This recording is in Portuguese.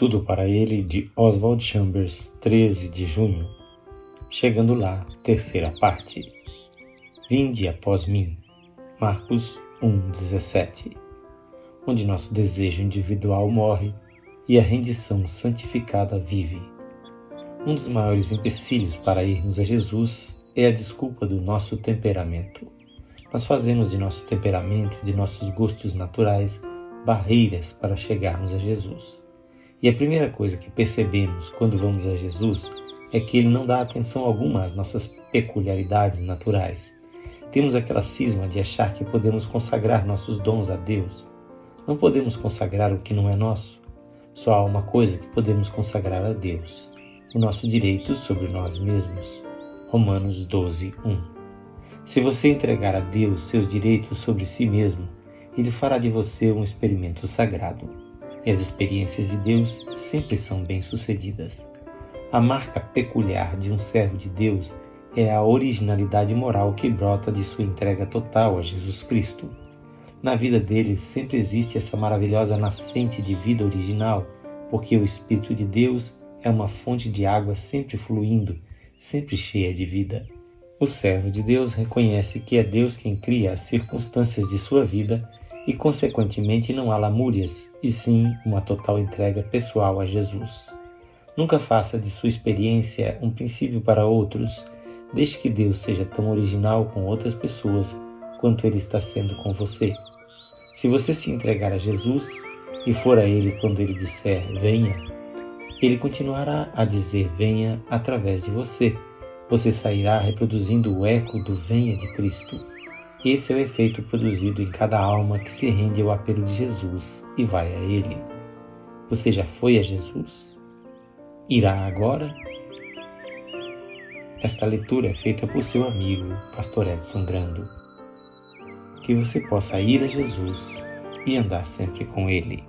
Tudo para ele de Oswald Chambers, 13 de junho. Chegando lá, terceira parte. Vinde após mim. Marcos 1:17. Onde nosso desejo individual morre e a rendição santificada vive. Um dos maiores empecilhos para irmos a Jesus é a desculpa do nosso temperamento. Nós fazemos de nosso temperamento, de nossos gostos naturais, barreiras para chegarmos a Jesus. E a primeira coisa que percebemos quando vamos a Jesus é que ele não dá atenção alguma às nossas peculiaridades naturais. Temos aquela cisma de achar que podemos consagrar nossos dons a Deus. Não podemos consagrar o que não é nosso. Só há uma coisa que podemos consagrar a Deus: o nosso direito sobre nós mesmos. Romanos 12, 1. Se você entregar a Deus seus direitos sobre si mesmo, Ele fará de você um experimento sagrado e as experiências de Deus sempre são bem-sucedidas. A marca peculiar de um servo de Deus é a originalidade moral que brota de sua entrega total a Jesus Cristo. Na vida dele sempre existe essa maravilhosa nascente de vida original, porque o Espírito de Deus é uma fonte de água sempre fluindo, sempre cheia de vida. O servo de Deus reconhece que é Deus quem cria as circunstâncias de sua vida e, consequentemente, não há lamúrias, e sim uma total entrega pessoal a Jesus. Nunca faça de sua experiência um princípio para outros, deixe que Deus seja tão original com outras pessoas quanto Ele está sendo com você. Se você se entregar a Jesus e for a Ele quando Ele disser venha, Ele continuará a dizer venha através de você. Você sairá reproduzindo o eco do venha de Cristo. Esse é o efeito produzido em cada alma que se rende ao apelo de Jesus e vai a Ele. Você já foi a Jesus? Irá agora? Esta leitura é feita por seu amigo, Pastor Edson Grando. Que você possa ir a Jesus e andar sempre com Ele.